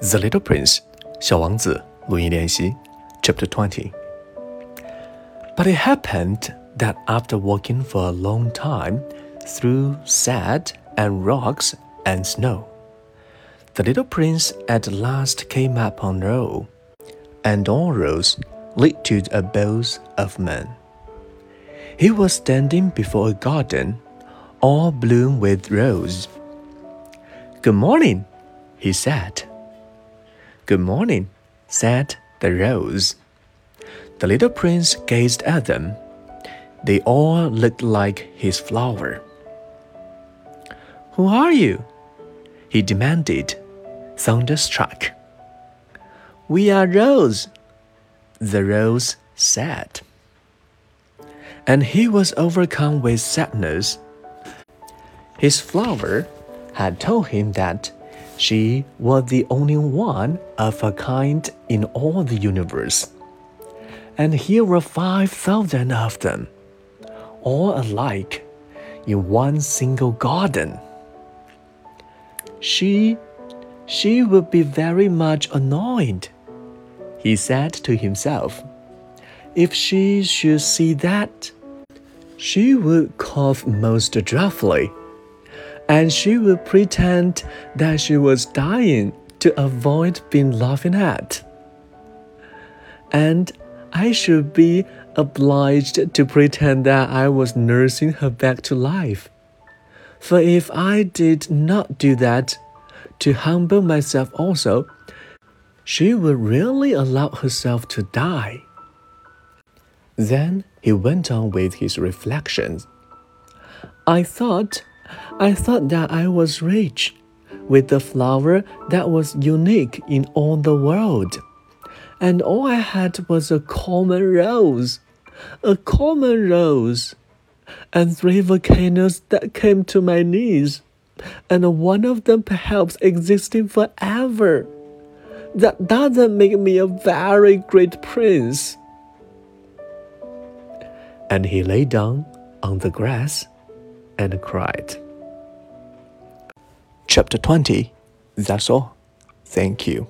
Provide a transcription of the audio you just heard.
The Little Prince 小王子录音练习 Chapter 20 But it happened that after walking for a long time through sand and rocks and snow, the little prince at last came upon road, and all roads lead to the abodes of men. He was standing before a garden, all bloom with rose. Good morning, he said. Good morning, said the rose. The little prince gazed at them. They all looked like his flower. Who are you? he demanded, thunderstruck. We are rose, the rose said. And he was overcome with sadness. His flower had told him that she was the only one of her kind in all the universe. And here were 5,000 of them, all alike, in one single garden. She, she would be very much annoyed, he said to himself. If she should see that, she would cough most dreadfully and she would pretend that she was dying to avoid being laughed at. And I should be obliged to pretend that I was nursing her back to life. For if I did not do that, to humble myself also, she would really allow herself to die. Then he went on with his reflections. I thought I thought that I was rich, with a flower that was unique in all the world. And all I had was a common rose, a common rose, and three volcanoes that came to my knees, and one of them perhaps existing forever. That doesn't make me a very great prince. And he lay down on the grass and cried. Chapter 20 That's all. Thank you.